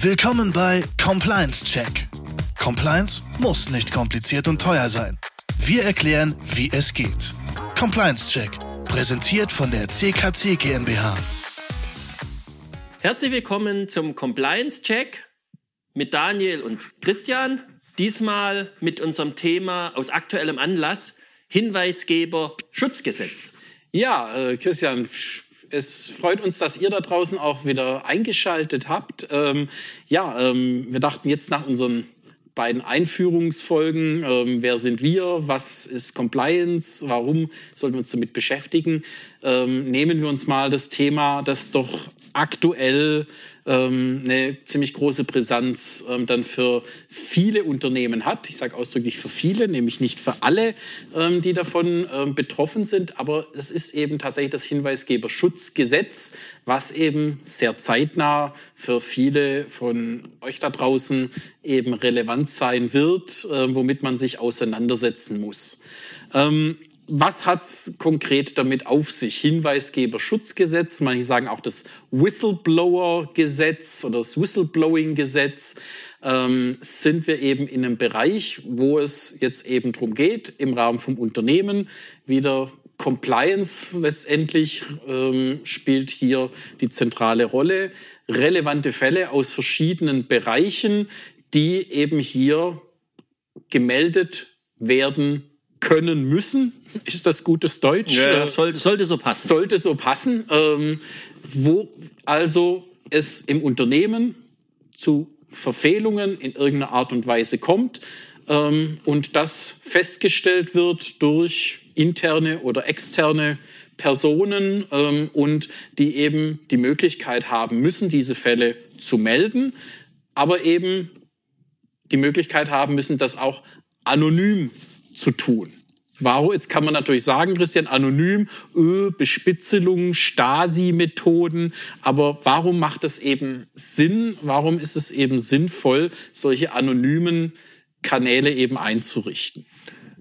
Willkommen bei Compliance Check. Compliance muss nicht kompliziert und teuer sein. Wir erklären, wie es geht. Compliance Check, präsentiert von der CKC GmbH. Herzlich willkommen zum Compliance Check mit Daniel und Christian. Diesmal mit unserem Thema aus aktuellem Anlass Hinweisgeber Schutzgesetz. Ja, äh, Christian, es freut uns, dass ihr da draußen auch wieder eingeschaltet habt. Ähm, ja, ähm, wir dachten jetzt nach unseren beiden Einführungsfolgen, ähm, wer sind wir, was ist Compliance, warum sollten wir uns damit beschäftigen, ähm, nehmen wir uns mal das Thema, das doch aktuell ähm, eine ziemlich große Brisanz ähm, dann für viele Unternehmen hat. Ich sage ausdrücklich für viele, nämlich nicht für alle, ähm, die davon ähm, betroffen sind. Aber es ist eben tatsächlich das Hinweisgeberschutzgesetz, was eben sehr zeitnah für viele von euch da draußen eben relevant sein wird, äh, womit man sich auseinandersetzen muss. Ähm, was hat's konkret damit auf sich? Hinweisgeberschutzgesetz, manche sagen auch das Whistleblower-Gesetz oder das Whistleblowing-Gesetz. Ähm, sind wir eben in einem Bereich, wo es jetzt eben drum geht, im Rahmen vom Unternehmen wieder Compliance letztendlich ähm, spielt hier die zentrale Rolle. Relevante Fälle aus verschiedenen Bereichen, die eben hier gemeldet werden können müssen. Ist das gutes Deutsch? Ja, sollte, sollte so passen. Sollte so passen. Ähm, wo also es im Unternehmen zu Verfehlungen in irgendeiner Art und Weise kommt ähm, und das festgestellt wird durch interne oder externe Personen ähm, und die eben die Möglichkeit haben müssen, diese Fälle zu melden, aber eben die Möglichkeit haben müssen, das auch anonym zu tun. Warum? Jetzt kann man natürlich sagen, Christian, anonym, öh, Bespitzelung, Stasi-Methoden. Aber warum macht es eben Sinn? Warum ist es eben sinnvoll, solche anonymen Kanäle eben einzurichten?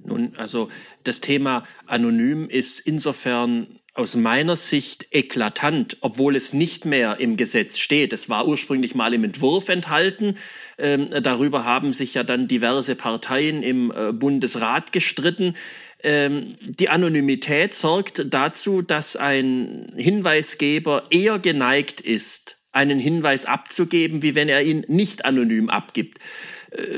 Nun, also das Thema anonym ist insofern aus meiner Sicht eklatant, obwohl es nicht mehr im Gesetz steht. Es war ursprünglich mal im Entwurf enthalten. Ähm, darüber haben sich ja dann diverse Parteien im äh, Bundesrat gestritten. Ähm, die Anonymität sorgt dazu, dass ein Hinweisgeber eher geneigt ist, einen Hinweis abzugeben, wie wenn er ihn nicht anonym abgibt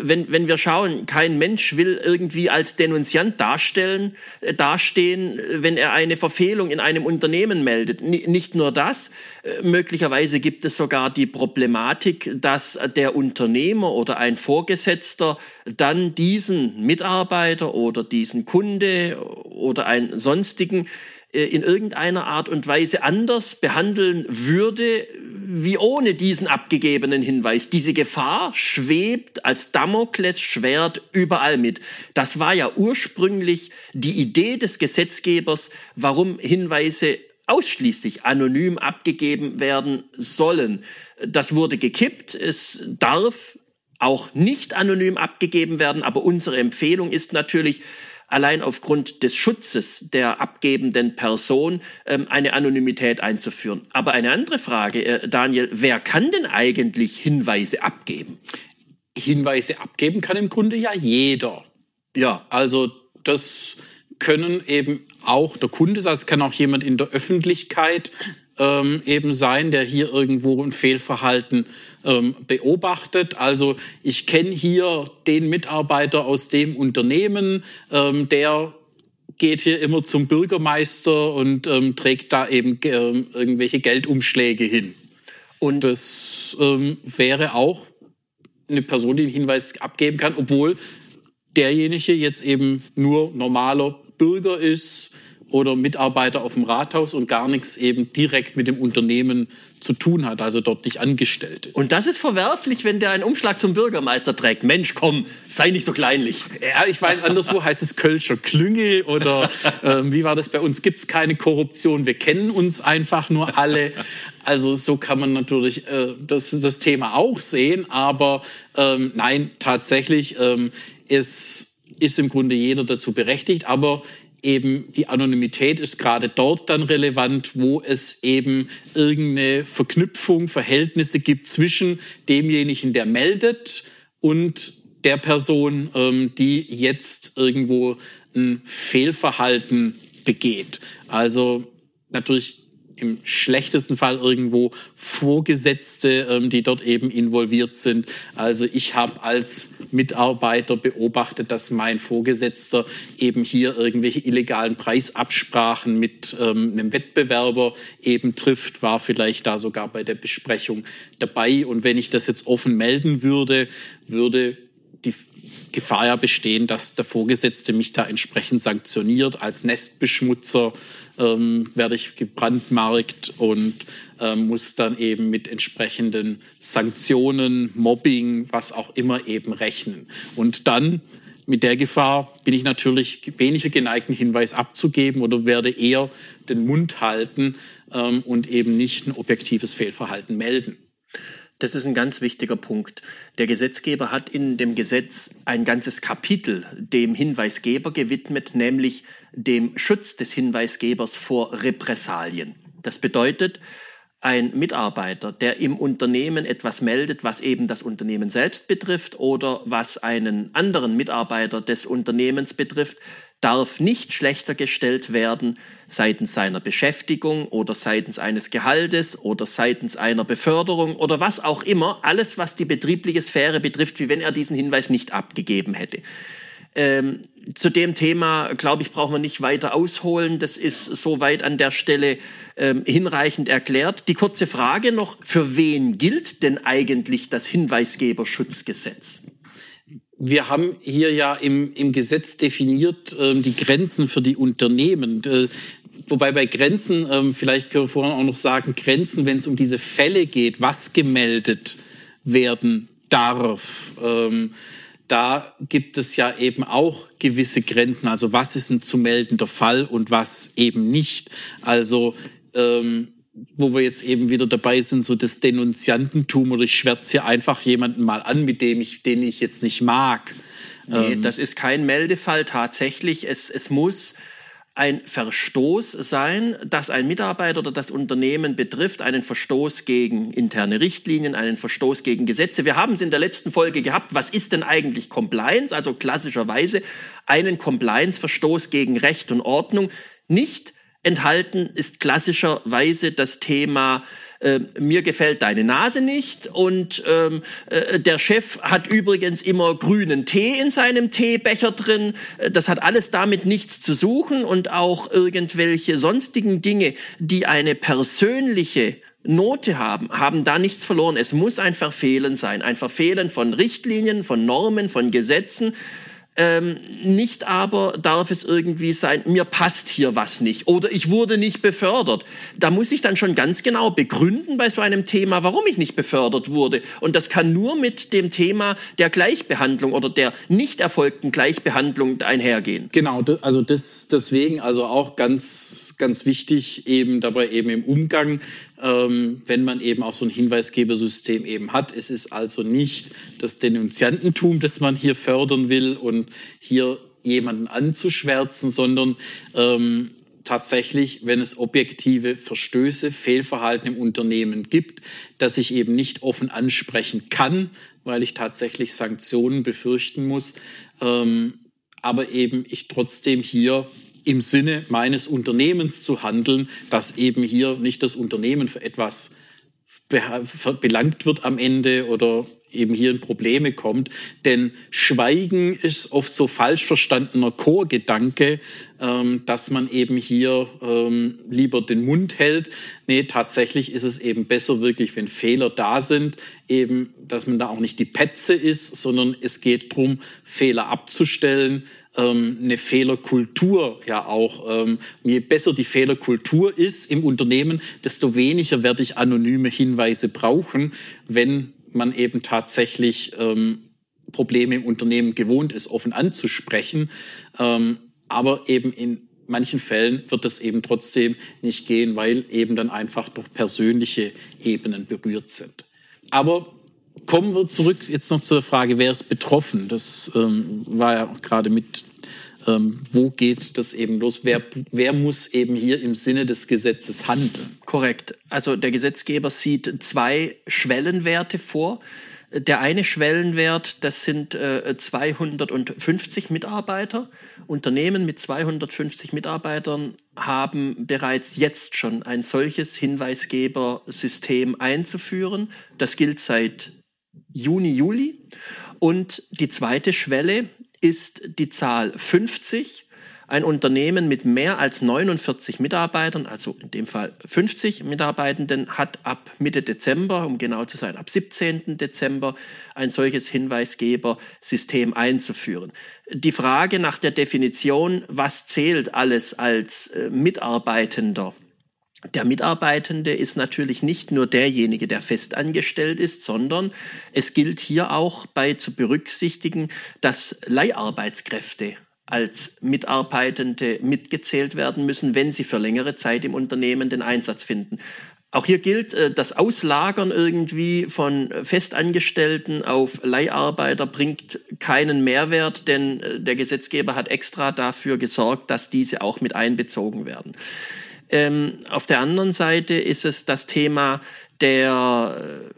wenn, wenn wir schauen, kein Mensch will irgendwie als Denunziant darstellen, äh, dastehen, wenn er eine Verfehlung in einem Unternehmen meldet. Nicht nur das, äh, möglicherweise gibt es sogar die Problematik, dass der Unternehmer oder ein Vorgesetzter dann diesen Mitarbeiter oder diesen Kunde oder einen sonstigen äh, in irgendeiner Art und Weise anders behandeln würde, wie ohne diesen abgegebenen Hinweis. Diese Gefahr schwebt als Damoklesschwert überall mit. Das war ja ursprünglich die Idee des Gesetzgebers, warum Hinweise ausschließlich anonym abgegeben werden sollen. Das wurde gekippt. Es darf auch nicht anonym abgegeben werden, aber unsere Empfehlung ist natürlich, allein aufgrund des Schutzes der abgebenden Person ähm, eine Anonymität einzuführen. Aber eine andere Frage, äh, Daniel, wer kann denn eigentlich Hinweise abgeben? Hinweise abgeben kann im Grunde ja jeder. Ja, also das können eben auch der Kunde es kann auch jemand in der Öffentlichkeit ähm, eben sein, der hier irgendwo ein Fehlverhalten ähm, beobachtet. Also ich kenne hier den Mitarbeiter aus dem Unternehmen, ähm, der geht hier immer zum Bürgermeister und ähm, trägt da eben äh, irgendwelche Geldumschläge hin. Und das ähm, wäre auch eine Person, die einen Hinweis abgeben kann, obwohl derjenige jetzt eben nur normaler Bürger ist, oder Mitarbeiter auf dem Rathaus und gar nichts eben direkt mit dem Unternehmen zu tun hat, also dort nicht angestellt ist. Und das ist verwerflich, wenn der einen Umschlag zum Bürgermeister trägt. Mensch, komm, sei nicht so kleinlich. Ja, ich weiß, anderswo heißt es Kölscher Klüngel oder ähm, wie war das bei uns? Gibt es keine Korruption, wir kennen uns einfach nur alle. Also so kann man natürlich äh, das, das Thema auch sehen, aber ähm, nein, tatsächlich ähm, ist, ist im Grunde jeder dazu berechtigt, aber eben die Anonymität ist gerade dort dann relevant, wo es eben irgendeine Verknüpfung, Verhältnisse gibt zwischen demjenigen, der meldet und der Person, ähm, die jetzt irgendwo ein Fehlverhalten begeht. Also natürlich im schlechtesten Fall irgendwo Vorgesetzte, ähm, die dort eben involviert sind. Also ich habe als Mitarbeiter beobachtet, dass mein Vorgesetzter eben hier irgendwelche illegalen Preisabsprachen mit ähm, einem Wettbewerber eben trifft, war vielleicht da sogar bei der Besprechung dabei. Und wenn ich das jetzt offen melden würde, würde die Gefahr ja bestehen, dass der Vorgesetzte mich da entsprechend sanktioniert als Nestbeschmutzer ähm, werde ich gebrandmarkt und muss dann eben mit entsprechenden Sanktionen, Mobbing, was auch immer eben rechnen. Und dann mit der Gefahr bin ich natürlich weniger geneigt, einen Hinweis abzugeben oder werde eher den Mund halten ähm, und eben nicht ein objektives Fehlverhalten melden. Das ist ein ganz wichtiger Punkt. Der Gesetzgeber hat in dem Gesetz ein ganzes Kapitel dem Hinweisgeber gewidmet, nämlich dem Schutz des Hinweisgebers vor Repressalien. Das bedeutet, ein Mitarbeiter, der im Unternehmen etwas meldet, was eben das Unternehmen selbst betrifft oder was einen anderen Mitarbeiter des Unternehmens betrifft, darf nicht schlechter gestellt werden seitens seiner Beschäftigung oder seitens eines Gehaltes oder seitens einer Beförderung oder was auch immer, alles was die betriebliche Sphäre betrifft, wie wenn er diesen Hinweis nicht abgegeben hätte. Ähm, zu dem Thema, glaube ich, brauchen wir nicht weiter ausholen. Das ist soweit an der Stelle ähm, hinreichend erklärt. Die kurze Frage noch, für wen gilt denn eigentlich das Hinweisgeberschutzgesetz? wir haben hier ja im, im Gesetz definiert äh, die Grenzen für die Unternehmen. Äh, wobei bei Grenzen, äh, vielleicht können wir vorhin auch noch sagen, Grenzen, wenn es um diese Fälle geht, was gemeldet werden darf. Ähm, da gibt es ja eben auch gewisse Grenzen. Also was ist ein zu meldender Fall und was eben nicht. Also ähm, wo wir jetzt eben wieder dabei sind, so das Denunziantentum oder ich schwärze hier einfach jemanden mal an, mit dem ich, den ich jetzt nicht mag. Nee, ähm. das ist kein Meldefall tatsächlich. Es, es muss ein Verstoß sein, das ein Mitarbeiter oder das Unternehmen betrifft, einen Verstoß gegen interne Richtlinien, einen Verstoß gegen Gesetze. Wir haben es in der letzten Folge gehabt, was ist denn eigentlich Compliance? Also klassischerweise einen Compliance-Verstoß gegen Recht und Ordnung. Nicht enthalten ist klassischerweise das Thema äh, mir gefällt deine Nase nicht und ähm, äh, der Chef hat übrigens immer grünen Tee in seinem Teebecher drin. Äh, das hat alles damit nichts zu suchen und auch irgendwelche sonstigen Dinge, die eine persönliche Note haben, haben da nichts verloren. Es muss ein Verfehlen sein, ein Verfehlen von Richtlinien, von Normen, von Gesetzen. Ähm, nicht aber darf es irgendwie sein, mir passt hier was nicht oder ich wurde nicht befördert. Da muss ich dann schon ganz genau begründen bei so einem Thema, warum ich nicht befördert wurde. Und das kann nur mit dem Thema der Gleichbehandlung oder der nicht erfolgten Gleichbehandlung einhergehen. Genau, also das, deswegen also auch ganz, ganz wichtig eben dabei eben im Umgang ähm, wenn man eben auch so ein Hinweisgebersystem eben hat. Es ist also nicht das Denunziantentum, das man hier fördern will und hier jemanden anzuschwärzen, sondern ähm, tatsächlich, wenn es objektive Verstöße, Fehlverhalten im Unternehmen gibt, dass ich eben nicht offen ansprechen kann, weil ich tatsächlich Sanktionen befürchten muss, ähm, aber eben ich trotzdem hier im Sinne meines Unternehmens zu handeln, dass eben hier nicht das Unternehmen für etwas belangt wird am Ende oder eben hier in Probleme kommt. Denn Schweigen ist oft so falsch verstandener Chorgedanke, ähm, dass man eben hier ähm, lieber den Mund hält. Nee, tatsächlich ist es eben besser wirklich, wenn Fehler da sind, eben, dass man da auch nicht die Petze ist, sondern es geht drum, Fehler abzustellen, ähm, eine Fehlerkultur ja auch. Ähm, je besser die Fehlerkultur ist im Unternehmen, desto weniger werde ich anonyme Hinweise brauchen, wenn man eben tatsächlich ähm, Probleme im Unternehmen gewohnt ist, offen anzusprechen. Ähm, aber eben in manchen Fällen wird das eben trotzdem nicht gehen, weil eben dann einfach durch persönliche Ebenen berührt sind. Aber kommen wir zurück jetzt noch zur Frage, wer ist betroffen? Das ähm, war ja gerade mit ähm, wo geht das eben los? Wer, wer muss eben hier im Sinne des Gesetzes handeln? Korrekt. Also der Gesetzgeber sieht zwei Schwellenwerte vor. Der eine Schwellenwert, das sind äh, 250 Mitarbeiter. Unternehmen mit 250 Mitarbeitern haben bereits jetzt schon ein solches Hinweisgebersystem einzuführen. Das gilt seit Juni, Juli. Und die zweite Schwelle ist die Zahl 50 ein Unternehmen mit mehr als 49 Mitarbeitern, also in dem Fall 50 Mitarbeitenden, hat ab Mitte Dezember, um genau zu sein, ab 17. Dezember ein solches Hinweisgebersystem einzuführen. Die Frage nach der Definition, was zählt alles als äh, Mitarbeitender, der Mitarbeitende ist natürlich nicht nur derjenige, der festangestellt ist, sondern es gilt hier auch bei zu berücksichtigen, dass Leiharbeitskräfte als Mitarbeitende mitgezählt werden müssen, wenn sie für längere Zeit im Unternehmen den Einsatz finden. Auch hier gilt, äh, das Auslagern irgendwie von Festangestellten auf Leiharbeiter bringt keinen Mehrwert, denn äh, der Gesetzgeber hat extra dafür gesorgt, dass diese auch mit einbezogen werden. Ähm, auf der anderen Seite ist es das Thema der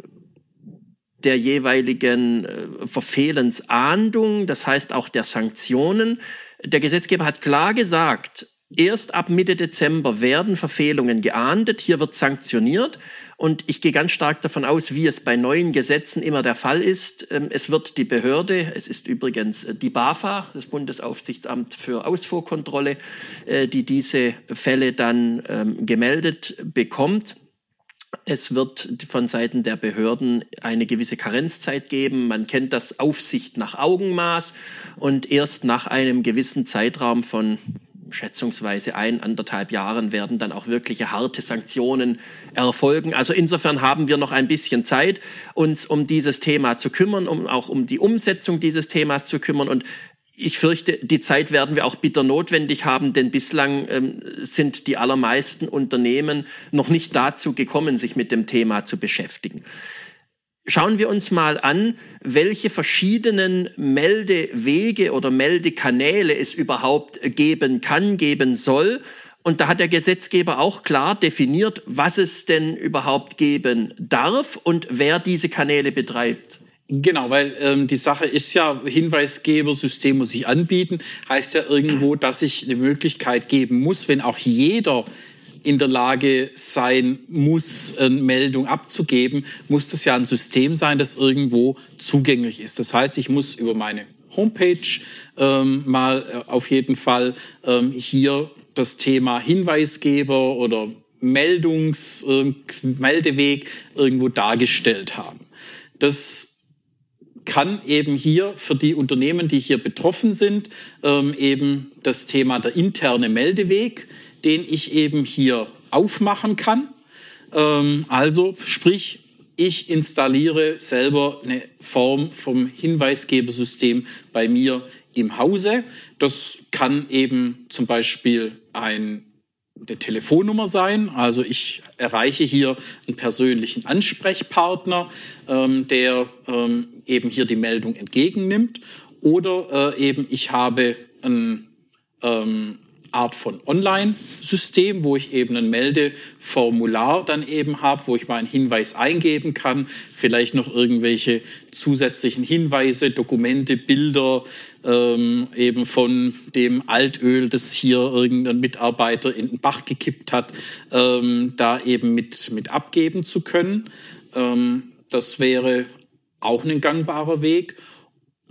der jeweiligen äh, Verfehlensahndung, das heißt auch der Sanktionen. Der Gesetzgeber hat klar gesagt, erst ab Mitte Dezember werden Verfehlungen geahndet, hier wird sanktioniert. Und ich gehe ganz stark davon aus, wie es bei neuen Gesetzen immer der Fall ist. Ähm, es wird die Behörde, es ist übrigens die BAFA, das Bundesaufsichtsamt für Ausfuhrkontrolle, äh, die diese Fälle dann ähm, gemeldet bekommt. Es wird von Seiten der Behörden eine gewisse Karenzzeit geben. Man kennt das Aufsicht nach Augenmaß und erst nach einem gewissen Zeitraum von schätzungsweise ein, anderthalb Jahren werden dann auch wirkliche harte Sanktionen erfolgen. Also insofern haben wir noch ein bisschen Zeit, uns um dieses Thema zu kümmern, um auch um die Umsetzung dieses Themas zu kümmern. Und ich fürchte, die Zeit werden wir auch bitter notwendig haben, denn bislang ähm, sind die allermeisten Unternehmen noch nicht dazu gekommen, sich mit dem Thema zu beschäftigen. Schauen wir uns mal an, welche verschiedenen Meldewege oder Meldekanäle es überhaupt geben kann, geben soll. Und da hat der Gesetzgeber auch klar definiert, was es denn überhaupt geben darf und wer diese Kanäle betreibt. Genau, weil ähm, die Sache ist ja, Hinweisgebersystem muss ich anbieten, heißt ja irgendwo, dass ich eine Möglichkeit geben muss, wenn auch jeder in der Lage sein muss, Meldung abzugeben, muss das ja ein System sein, das irgendwo zugänglich ist. Das heißt, ich muss über meine Homepage ähm, mal äh, auf jeden Fall ähm, hier das Thema Hinweisgeber oder Meldungs, äh, Meldeweg irgendwo dargestellt haben. Das kann eben hier für die Unternehmen, die hier betroffen sind, ähm, eben das Thema der interne Meldeweg, den ich eben hier aufmachen kann. Ähm, also sprich, ich installiere selber eine Form vom Hinweisgebersystem bei mir im Hause. Das kann eben zum Beispiel ein eine Telefonnummer sein. Also ich erreiche hier einen persönlichen Ansprechpartner, ähm, der ähm, eben hier die Meldung entgegennimmt. Oder äh, eben ich habe ein ähm, Art von Online-System, wo ich eben ein Meldeformular dann eben habe, wo ich meinen Hinweis eingeben kann, vielleicht noch irgendwelche zusätzlichen Hinweise, Dokumente, Bilder, ähm, eben von dem Altöl, das hier irgendein Mitarbeiter in den Bach gekippt hat, ähm, da eben mit, mit abgeben zu können. Ähm, das wäre auch ein gangbarer Weg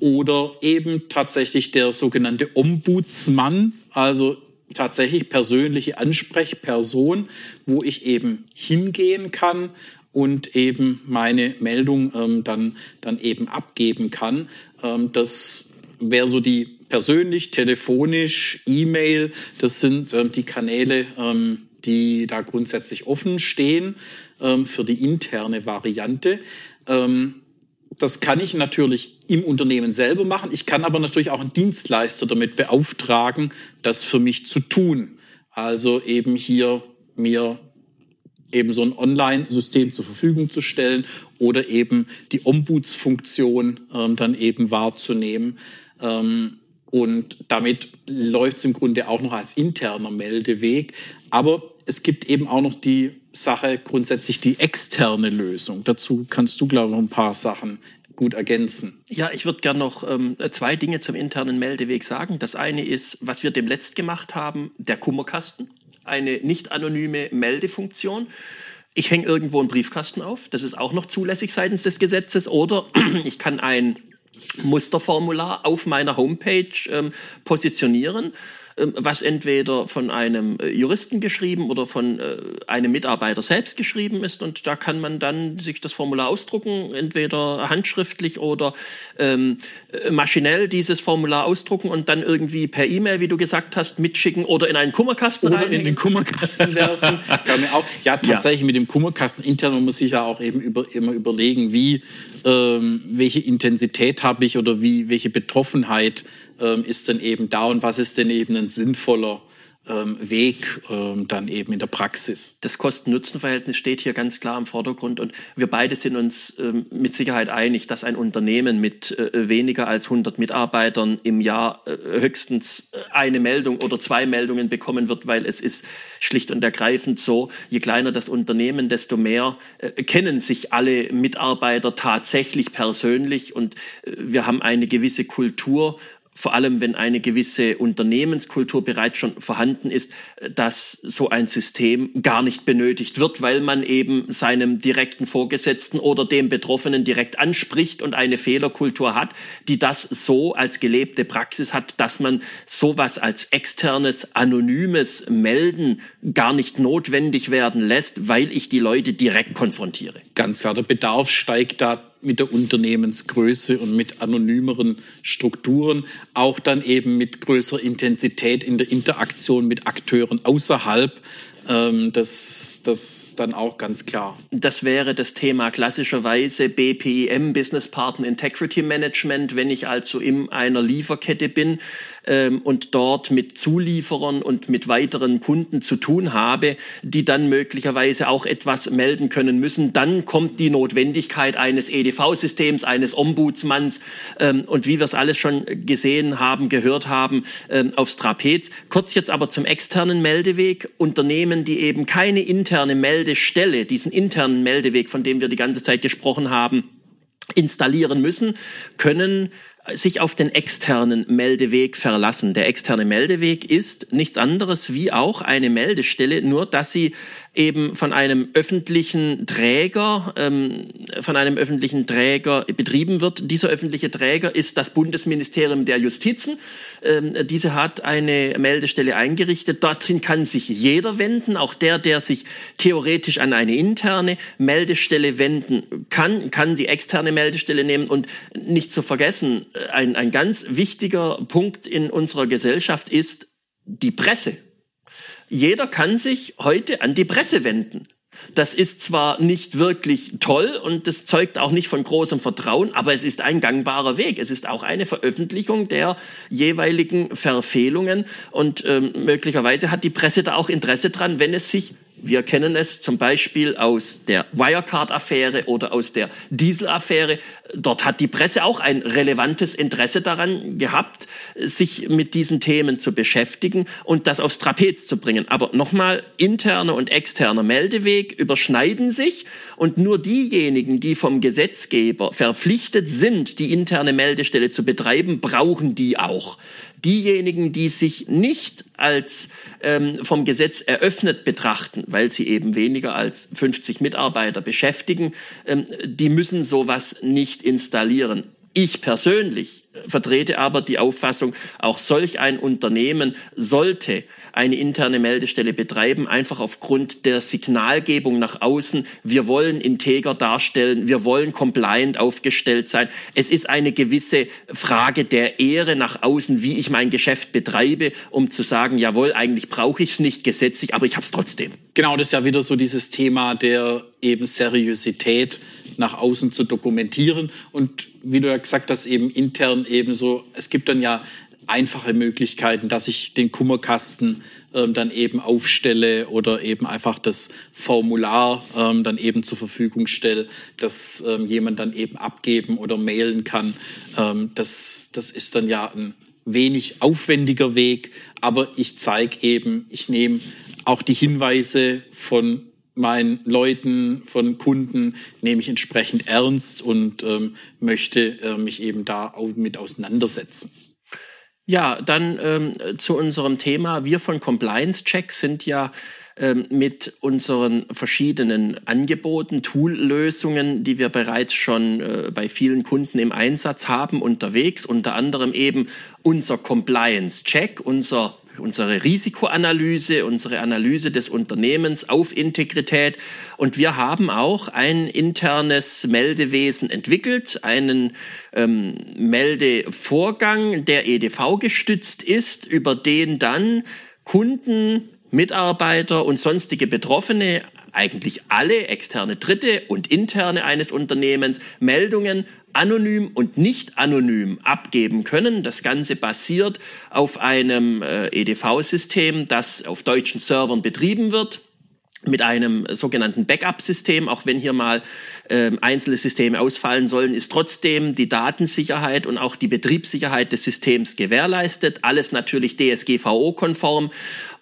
oder eben tatsächlich der sogenannte Ombudsmann, also tatsächlich persönliche Ansprechperson, wo ich eben hingehen kann und eben meine Meldung ähm, dann, dann eben abgeben kann. Ähm, das wäre so die persönlich, telefonisch, E-Mail, das sind ähm, die Kanäle, ähm, die da grundsätzlich offen stehen ähm, für die interne Variante. Ähm, das kann ich natürlich im Unternehmen selber machen. Ich kann aber natürlich auch einen Dienstleister damit beauftragen, das für mich zu tun. Also eben hier mir eben so ein Online-System zur Verfügung zu stellen oder eben die Ombudsfunktion ähm, dann eben wahrzunehmen. Ähm, Und damit läuft es im Grunde auch noch als interner Meldeweg. Aber es gibt eben auch noch die Sache grundsätzlich die externe Lösung. Dazu kannst du, glaube ich, noch ein paar Sachen gut ergänzen. Ja, ich würde gerne noch ähm, zwei Dinge zum internen Meldeweg sagen. Das eine ist, was wir dem letzt gemacht haben, der Kummerkasten, eine nicht anonyme Meldefunktion. Ich hänge irgendwo einen Briefkasten auf, das ist auch noch zulässig seitens des Gesetzes, oder ich kann ein Musterformular auf meiner Homepage ähm, positionieren was entweder von einem äh, Juristen geschrieben oder von äh, einem Mitarbeiter selbst geschrieben ist. Und da kann man dann sich das Formular ausdrucken, entweder handschriftlich oder ähm, äh, maschinell dieses Formular ausdrucken und dann irgendwie per E-Mail, wie du gesagt hast, mitschicken oder in einen Kummerkasten Oder reinhängen. in den Kummerkasten werfen. auch, ja, tatsächlich ja. mit dem Kummerkasten intern muss ich ja auch eben über, immer überlegen, wie, ähm, welche Intensität habe ich oder wie, welche Betroffenheit ähm, ist dann eben da und was ist denn eben ein sinnvoller ähm, Weg ähm, dann eben in der Praxis. Das Kosten-Nutzen-Verhältnis steht hier ganz klar im Vordergrund und wir beide sind uns ähm, mit Sicherheit einig, dass ein Unternehmen mit äh, weniger als 100 Mitarbeitern im Jahr äh, höchstens äh, eine Meldung oder zwei Meldungen bekommen wird, weil es ist schlicht und ergreifend so, je kleiner das Unternehmen, desto mehr äh, kennen sich alle Mitarbeiter tatsächlich persönlich und äh, wir haben eine gewisse Kultur vor allem wenn eine gewisse Unternehmenskultur bereits schon vorhanden ist, dass so ein System gar nicht benötigt wird, weil man eben seinem direkten Vorgesetzten oder dem Betroffenen direkt anspricht und eine Fehlerkultur hat, die das so als gelebte Praxis hat, dass man sowas als externes, anonymes Melden gar nicht notwendig werden lässt, weil ich die Leute direkt konfrontiere. Ganz klar, der Bedarf steigt da mit der Unternehmensgröße und mit anonymeren Strukturen, auch dann eben mit größerer Intensität in der Interaktion mit Akteuren außerhalb ähm, das, das dann auch ganz klar. Das wäre das Thema klassischerweise BPIM, Business Partner Integrity Management, wenn ich also in einer Lieferkette bin ähm, und dort mit Zulieferern und mit weiteren Kunden zu tun habe, die dann möglicherweise auch etwas melden können müssen. Dann kommt die Notwendigkeit eines EDV-Systems, eines Ombudsmanns ähm, und wie wir es alles schon gesehen haben, gehört haben, ähm, aufs Trapez. Kurz jetzt aber zum externen Meldeweg. Unternehmen, die eben keine interne Meldestelle, diesen internen Meldeweg, von dem wir die ganze Zeit gesprochen haben, installieren müssen, können sich auf den externen Meldeweg verlassen. Der externe Meldeweg ist nichts anderes wie auch eine Meldestelle, nur dass sie eben von einem öffentlichen Träger, ähm, von einem öffentlichen Träger betrieben wird. Dieser öffentliche Träger ist das Bundesministerium der Justizen. Ähm, diese hat eine Meldestelle eingerichtet. Dorthin kann sich jeder wenden, auch der, der sich theoretisch an eine interne Meldestelle wenden kann, kann die externe Meldestelle nehmen und nicht zu vergessen, äh, ein, ein ganz wichtiger Punkt in unserer Gesellschaft ist die Presse. Jeder kann sich heute an die Presse wenden. Das ist zwar nicht wirklich toll und das zeugt auch nicht von großem Vertrauen, aber es ist ein gangbarer Weg. Es ist auch eine Veröffentlichung der jeweiligen Verfehlungen und ähm, möglicherweise hat die Presse da auch Interesse dran, wenn es sich wir kennen es zum Beispiel aus der Wirecard-Affäre oder aus der Diesel-Affäre. Dort hat die Presse auch ein relevantes Interesse daran gehabt, sich mit diesen Themen zu beschäftigen und das aufs Trapez zu bringen. Aber nochmal, interner und externer Meldeweg überschneiden sich und nur diejenigen, die vom Gesetzgeber verpflichtet sind, die interne Meldestelle zu betreiben, brauchen die auch. Diejenigen, die sich nicht als ähm, vom Gesetz eröffnet betrachten, weil sie eben weniger als 50 Mitarbeiter beschäftigen, ähm, die müssen sowas nicht installieren. Ich persönlich vertrete aber die Auffassung, auch solch ein Unternehmen sollte eine interne Meldestelle betreiben, einfach aufgrund der Signalgebung nach außen. Wir wollen integer darstellen, wir wollen compliant aufgestellt sein. Es ist eine gewisse Frage der Ehre nach außen, wie ich mein Geschäft betreibe, um zu sagen, jawohl, eigentlich brauche ich es nicht gesetzlich, aber ich habe es trotzdem. Genau, das ist ja wieder so dieses Thema der eben Seriosität nach außen zu dokumentieren und wie du ja gesagt hast, eben intern ebenso. Es gibt dann ja einfache Möglichkeiten, dass ich den Kummerkasten ähm, dann eben aufstelle oder eben einfach das Formular ähm, dann eben zur Verfügung stelle, dass ähm, jemand dann eben abgeben oder mailen kann. Ähm, das, das ist dann ja ein wenig aufwendiger Weg, aber ich zeige eben, ich nehme auch die Hinweise von meinen Leuten, von Kunden nehme ich entsprechend ernst und ähm, möchte äh, mich eben da auch mit auseinandersetzen. Ja, dann ähm, zu unserem Thema. Wir von Compliance Check sind ja ähm, mit unseren verschiedenen Angeboten, Toollösungen, die wir bereits schon äh, bei vielen Kunden im Einsatz haben, unterwegs. Unter anderem eben unser Compliance Check, unser unsere Risikoanalyse, unsere Analyse des Unternehmens auf Integrität. Und wir haben auch ein internes Meldewesen entwickelt, einen ähm, Meldevorgang, der EDV gestützt ist, über den dann Kunden, Mitarbeiter und sonstige Betroffene eigentlich alle externe Dritte und interne eines Unternehmens Meldungen anonym und nicht anonym abgeben können. Das Ganze basiert auf einem äh, EDV-System, das auf deutschen Servern betrieben wird mit einem sogenannten Backup-System, auch wenn hier mal äh, einzelne Systeme ausfallen sollen, ist trotzdem die Datensicherheit und auch die Betriebssicherheit des Systems gewährleistet. Alles natürlich DSGVO-konform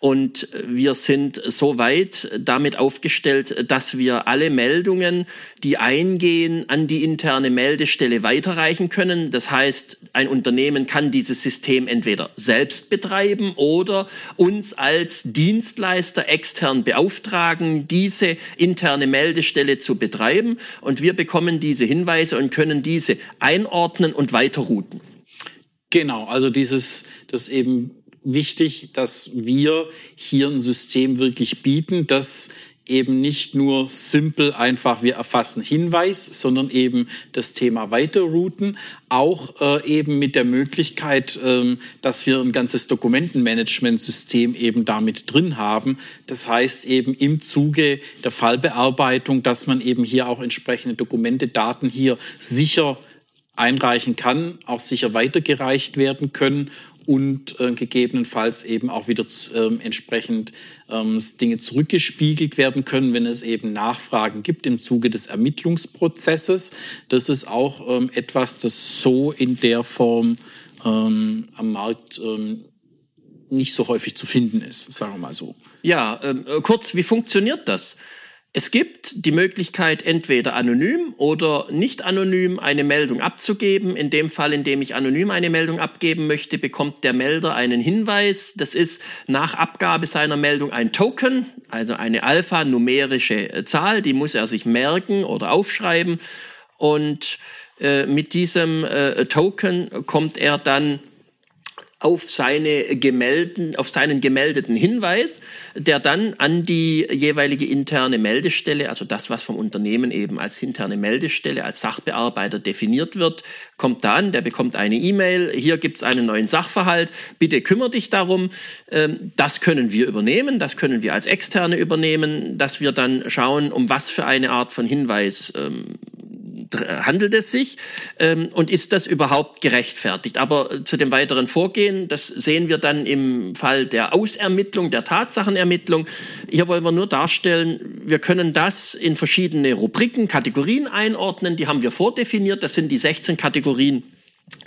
und wir sind soweit damit aufgestellt, dass wir alle Meldungen, die eingehen, an die interne Meldestelle weiterreichen können. Das heißt, ein Unternehmen kann dieses System entweder selbst betreiben oder uns als Dienstleister extern beauftragen, diese interne Meldestelle zu betreiben. Und wir bekommen diese Hinweise und können diese einordnen und weiterrouten. Genau, also dieses, das eben wichtig, dass wir hier ein System wirklich bieten, das eben nicht nur simpel einfach wir erfassen Hinweis, sondern eben das Thema weiterrouten, auch äh, eben mit der Möglichkeit, ähm, dass wir ein ganzes Dokumentenmanagementsystem eben damit drin haben. Das heißt eben im Zuge der Fallbearbeitung, dass man eben hier auch entsprechende Dokumente, Daten hier sicher einreichen kann, auch sicher weitergereicht werden können und äh, gegebenenfalls eben auch wieder äh, entsprechend ähm, Dinge zurückgespiegelt werden können, wenn es eben Nachfragen gibt im Zuge des Ermittlungsprozesses. Das ist auch ähm, etwas, das so in der Form ähm, am Markt ähm, nicht so häufig zu finden ist, sagen wir mal so. Ja, ähm, äh, kurz, wie funktioniert das? Es gibt die Möglichkeit, entweder anonym oder nicht anonym eine Meldung abzugeben. In dem Fall, in dem ich anonym eine Meldung abgeben möchte, bekommt der Melder einen Hinweis. Das ist nach Abgabe seiner Meldung ein Token, also eine alphanumerische äh, Zahl, die muss er sich merken oder aufschreiben. Und äh, mit diesem äh, Token kommt er dann auf seine gemelden, auf seinen gemeldeten Hinweis, der dann an die jeweilige interne Meldestelle, also das, was vom Unternehmen eben als interne Meldestelle, als Sachbearbeiter definiert wird, kommt dann, der bekommt eine E-Mail, hier gibt's einen neuen Sachverhalt, bitte kümmere dich darum. Ähm, das können wir übernehmen, das können wir als Externe übernehmen, dass wir dann schauen, um was für eine Art von Hinweis ähm, handelt es sich ähm, und ist das überhaupt gerechtfertigt? Aber äh, zu dem weiteren Vorgehen, das sehen wir dann im Fall der Ausermittlung, der Tatsachenermittlung. Hier wollen wir nur darstellen, wir können das in verschiedene Rubriken, Kategorien einordnen, die haben wir vordefiniert, das sind die 16 Kategorien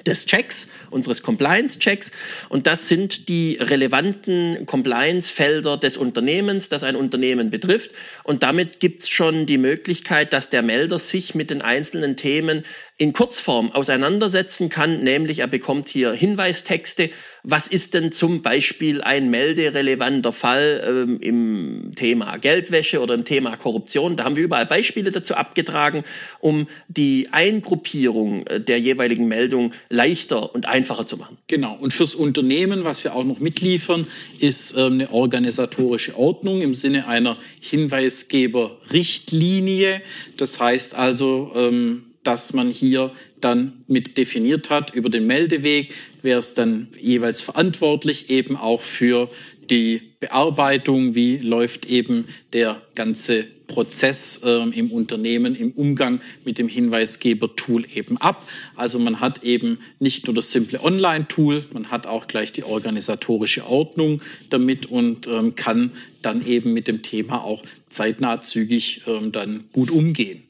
des Checks, unseres Compliance-Checks. Und das sind die relevanten Compliance-Felder des Unternehmens, das ein Unternehmen betrifft. Und damit gibt es schon die Möglichkeit, dass der Melder sich mit den einzelnen Themen in Kurzform auseinandersetzen kann, nämlich er bekommt hier Hinweistexte. Was ist denn zum Beispiel ein melderelevanter Fall ähm, im Thema Geldwäsche oder im Thema Korruption? Da haben wir überall Beispiele dazu abgetragen, um die Eingruppierung äh, der jeweiligen Meldung leichter und einfacher zu machen. Genau. Und fürs Unternehmen, was wir auch noch mitliefern, ist ähm, eine organisatorische Ordnung im Sinne einer Hinweisgeberrichtlinie. Das heißt also, ähm, dass man hier dann mit definiert hat über den Meldeweg, wer ist dann jeweils verantwortlich eben auch für die Bearbeitung, wie läuft eben der ganze Prozess äh, im Unternehmen im Umgang mit dem Hinweisgeber-Tool eben ab. Also man hat eben nicht nur das simple Online-Tool, man hat auch gleich die organisatorische Ordnung damit und ähm, kann dann eben mit dem Thema auch zeitnah zügig ähm, dann gut umgehen.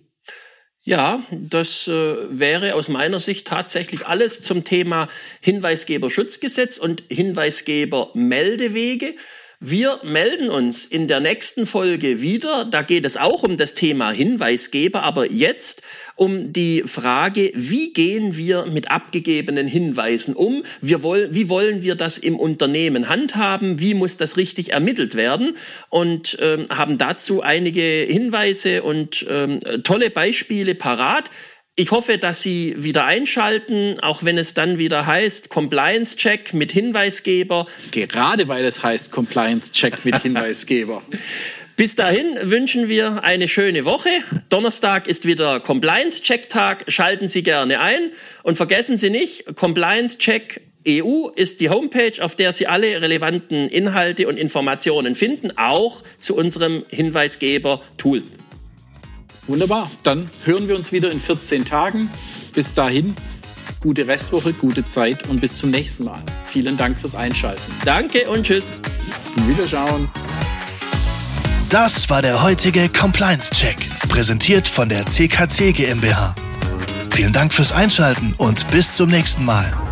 Ja, das äh, wäre aus meiner Sicht tatsächlich alles zum Thema Hinweisgeberschutzgesetz und Hinweisgebermeldewege. Wir melden uns in der nächsten Folge wieder. Da geht es auch um das Thema Hinweisgeber, aber jetzt um die Frage, wie gehen wir mit abgegebenen Hinweisen um? Wir wollen, wie wollen wir das im Unternehmen handhaben? Wie muss das richtig ermittelt werden? Und ähm, haben dazu einige Hinweise und ähm, tolle Beispiele parat. Ich hoffe, dass Sie wieder einschalten, auch wenn es dann wieder heißt Compliance Check mit Hinweisgeber. Gerade weil es heißt Compliance Check mit Hinweisgeber. Bis dahin wünschen wir eine schöne Woche. Donnerstag ist wieder Compliance Check Tag. Schalten Sie gerne ein und vergessen Sie nicht, Compliance Check EU ist die Homepage, auf der Sie alle relevanten Inhalte und Informationen finden, auch zu unserem Hinweisgeber-Tool. Wunderbar. Dann hören wir uns wieder in 14 Tagen. Bis dahin, gute Restwoche, gute Zeit und bis zum nächsten Mal. Vielen Dank fürs Einschalten. Danke und tschüss. Wiederschauen. Das war der heutige Compliance Check, präsentiert von der CKC GmbH. Vielen Dank fürs Einschalten und bis zum nächsten Mal.